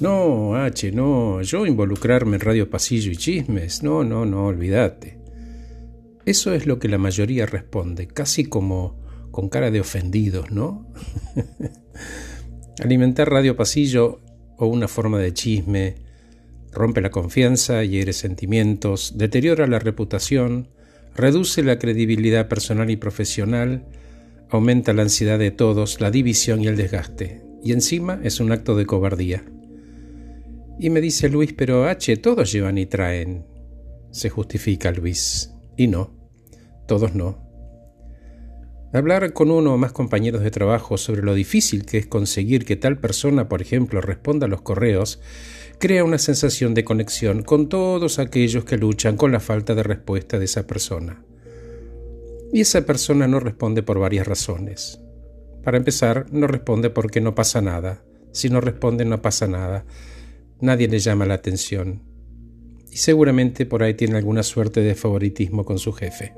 No, H, no, yo involucrarme en radio pasillo y chismes, no, no, no, olvídate. Eso es lo que la mayoría responde, casi como con cara de ofendidos, ¿no? Alimentar radio pasillo o una forma de chisme rompe la confianza, hiere sentimientos, deteriora la reputación, reduce la credibilidad personal y profesional, aumenta la ansiedad de todos, la división y el desgaste, y encima es un acto de cobardía. Y me dice Luis, pero H, todos llevan y traen. Se justifica Luis. Y no, todos no. Hablar con uno o más compañeros de trabajo sobre lo difícil que es conseguir que tal persona, por ejemplo, responda a los correos, crea una sensación de conexión con todos aquellos que luchan con la falta de respuesta de esa persona. Y esa persona no responde por varias razones. Para empezar, no responde porque no pasa nada. Si no responde, no pasa nada nadie le llama la atención y seguramente por ahí tiene alguna suerte de favoritismo con su jefe.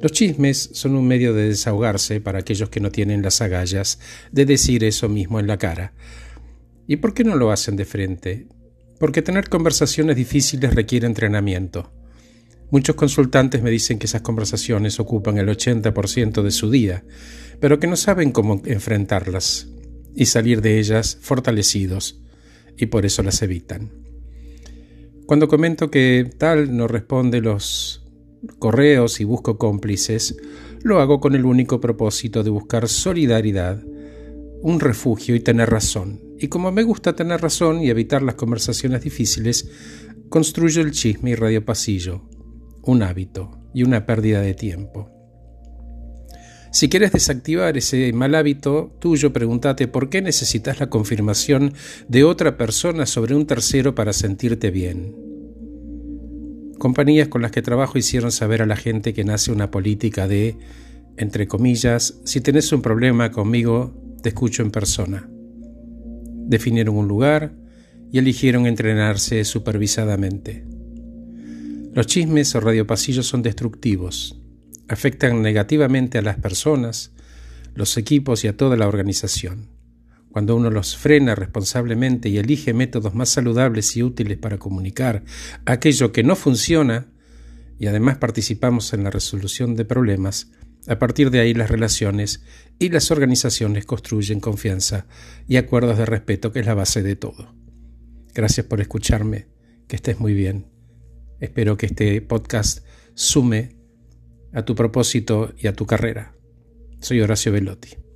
Los chismes son un medio de desahogarse para aquellos que no tienen las agallas de decir eso mismo en la cara. ¿Y por qué no lo hacen de frente? Porque tener conversaciones difíciles requiere entrenamiento. Muchos consultantes me dicen que esas conversaciones ocupan el 80% de su día, pero que no saben cómo enfrentarlas y salir de ellas fortalecidos y por eso las evitan. Cuando comento que tal no responde los correos y busco cómplices, lo hago con el único propósito de buscar solidaridad, un refugio y tener razón. Y como me gusta tener razón y evitar las conversaciones difíciles, construyo el chisme y radio pasillo, un hábito y una pérdida de tiempo. Si quieres desactivar ese mal hábito tuyo, pregúntate por qué necesitas la confirmación de otra persona sobre un tercero para sentirte bien. Compañías con las que trabajo hicieron saber a la gente que nace una política de, entre comillas, si tenés un problema conmigo, te escucho en persona. Definieron un lugar y eligieron entrenarse supervisadamente. Los chismes o radiopasillos son destructivos afectan negativamente a las personas, los equipos y a toda la organización. Cuando uno los frena responsablemente y elige métodos más saludables y útiles para comunicar aquello que no funciona, y además participamos en la resolución de problemas, a partir de ahí las relaciones y las organizaciones construyen confianza y acuerdos de respeto, que es la base de todo. Gracias por escucharme, que estés muy bien. Espero que este podcast sume a tu propósito y a tu carrera. Soy Horacio Velotti.